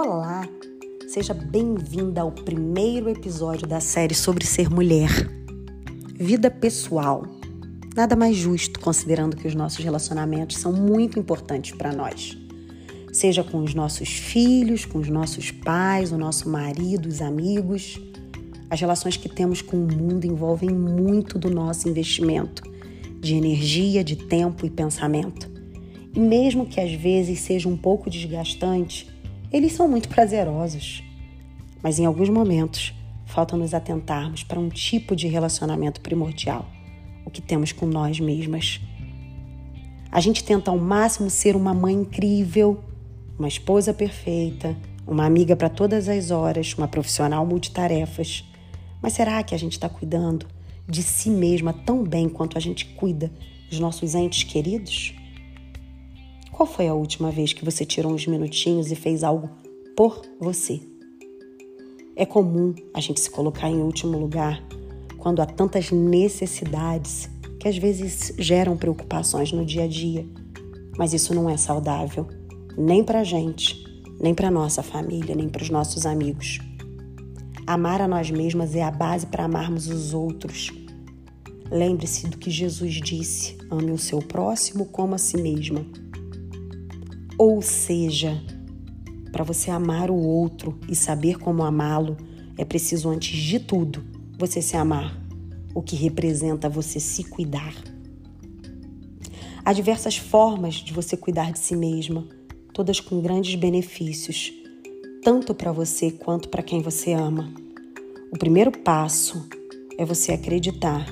Olá! Seja bem-vinda ao primeiro episódio da série sobre ser mulher. Vida pessoal. Nada mais justo considerando que os nossos relacionamentos são muito importantes para nós. Seja com os nossos filhos, com os nossos pais, o nosso marido, os amigos. As relações que temos com o mundo envolvem muito do nosso investimento de energia, de tempo e pensamento. E mesmo que às vezes seja um pouco desgastante, eles são muito prazerosos. Mas em alguns momentos, falta nos atentarmos para um tipo de relacionamento primordial, o que temos com nós mesmas. A gente tenta ao máximo ser uma mãe incrível, uma esposa perfeita, uma amiga para todas as horas, uma profissional multitarefas. Mas será que a gente está cuidando de si mesma tão bem quanto a gente cuida dos nossos entes queridos? Qual foi a última vez que você tirou uns minutinhos e fez algo por você? É comum a gente se colocar em último lugar quando há tantas necessidades que às vezes geram preocupações no dia a dia. Mas isso não é saudável, nem para a gente, nem para nossa família, nem para os nossos amigos. Amar a nós mesmas é a base para amarmos os outros. Lembre-se do que Jesus disse: ame o seu próximo como a si mesma. Ou seja, para você amar o outro e saber como amá-lo, é preciso, antes de tudo, você se amar, o que representa você se cuidar. Há diversas formas de você cuidar de si mesma, todas com grandes benefícios, tanto para você quanto para quem você ama. O primeiro passo é você acreditar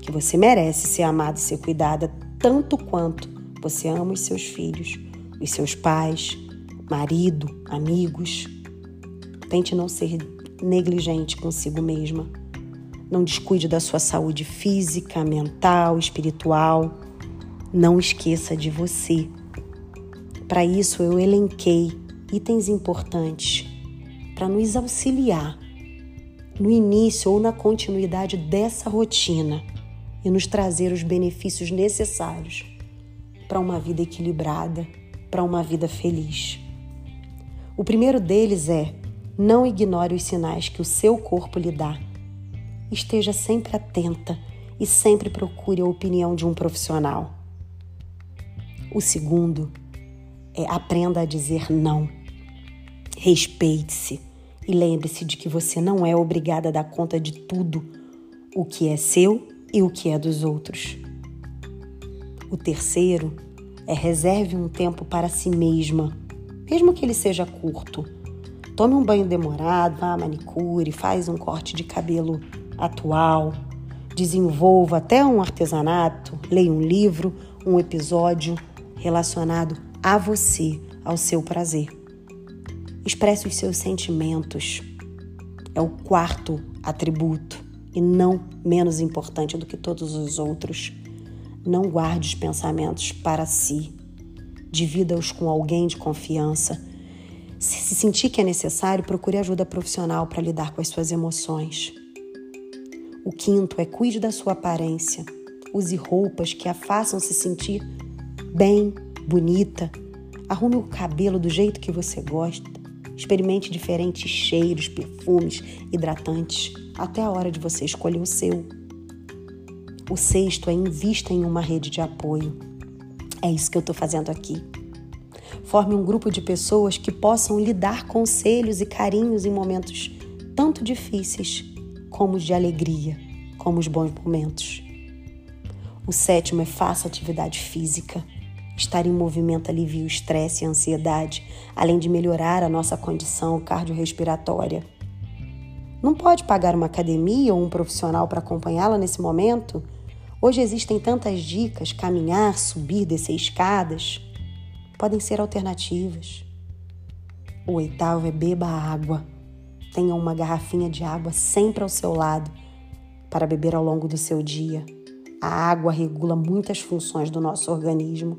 que você merece ser amada e ser cuidada tanto quanto você ama os seus filhos os seus pais, marido, amigos. Tente não ser negligente consigo mesma. Não descuide da sua saúde física, mental, espiritual. Não esqueça de você. Para isso, eu elenquei itens importantes para nos auxiliar no início ou na continuidade dessa rotina e nos trazer os benefícios necessários para uma vida equilibrada para uma vida feliz. O primeiro deles é: não ignore os sinais que o seu corpo lhe dá. Esteja sempre atenta e sempre procure a opinião de um profissional. O segundo é aprenda a dizer não. Respeite-se e lembre-se de que você não é obrigada a dar conta de tudo o que é seu e o que é dos outros. O terceiro é reserve um tempo para si mesma, mesmo que ele seja curto. Tome um banho demorado, vá à manicure, faz um corte de cabelo atual, desenvolva até um artesanato, leia um livro, um episódio relacionado a você, ao seu prazer. Expresse os seus sentimentos. É o quarto atributo e não menos importante do que todos os outros. Não guarde os pensamentos para si. Divida-os com alguém de confiança. Se se sentir que é necessário, procure ajuda profissional para lidar com as suas emoções. O quinto é cuide da sua aparência. Use roupas que a façam se sentir bem, bonita. Arrume o cabelo do jeito que você gosta. Experimente diferentes cheiros, perfumes, hidratantes, até a hora de você escolher o seu. O sexto é invista em uma rede de apoio. É isso que eu estou fazendo aqui. Forme um grupo de pessoas que possam lhe dar conselhos e carinhos em momentos tanto difíceis como os de alegria, como os bons momentos. O sétimo é faça atividade física. Estar em movimento alivia o estresse e a ansiedade, além de melhorar a nossa condição cardiorrespiratória. Não pode pagar uma academia ou um profissional para acompanhá-la nesse momento? Hoje existem tantas dicas: caminhar, subir, descer escadas. Podem ser alternativas. O oitavo é beba água. Tenha uma garrafinha de água sempre ao seu lado para beber ao longo do seu dia. A água regula muitas funções do nosso organismo.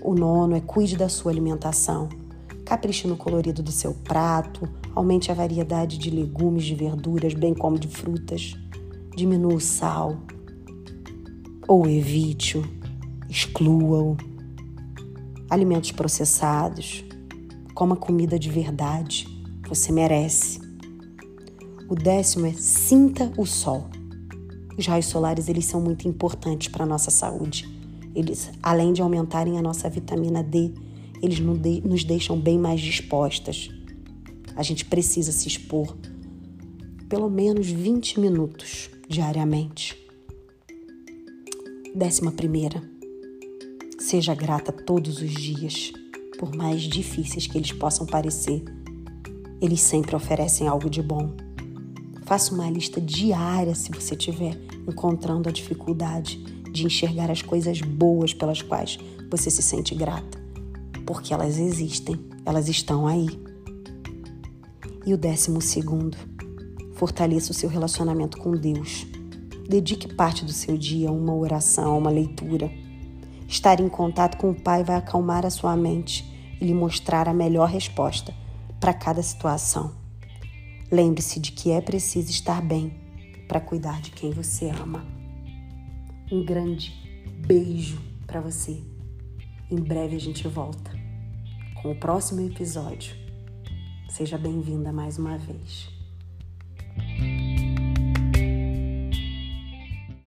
O nono é cuide da sua alimentação. Capriche no colorido do seu prato, aumente a variedade de legumes, de verduras, bem como de frutas. Diminua o sal, ou evite-o, exclua-o. Alimentos processados, Coma comida de verdade. Você merece. O décimo é sinta o sol. Os raios solares eles são muito importantes para a nossa saúde. Eles, além de aumentarem a nossa vitamina D, eles nos deixam bem mais dispostas. A gente precisa se expor pelo menos 20 minutos diariamente. Décima primeira, seja grata todos os dias, por mais difíceis que eles possam parecer. Eles sempre oferecem algo de bom. Faça uma lista diária se você estiver encontrando a dificuldade de enxergar as coisas boas pelas quais você se sente grata, porque elas existem, elas estão aí. E o décimo segundo, fortaleça o seu relacionamento com Deus. Dedique parte do seu dia a uma oração, a uma leitura. Estar em contato com o Pai vai acalmar a sua mente e lhe mostrar a melhor resposta para cada situação. Lembre-se de que é preciso estar bem para cuidar de quem você ama. Um grande beijo para você. Em breve a gente volta com o próximo episódio. Seja bem-vinda mais uma vez.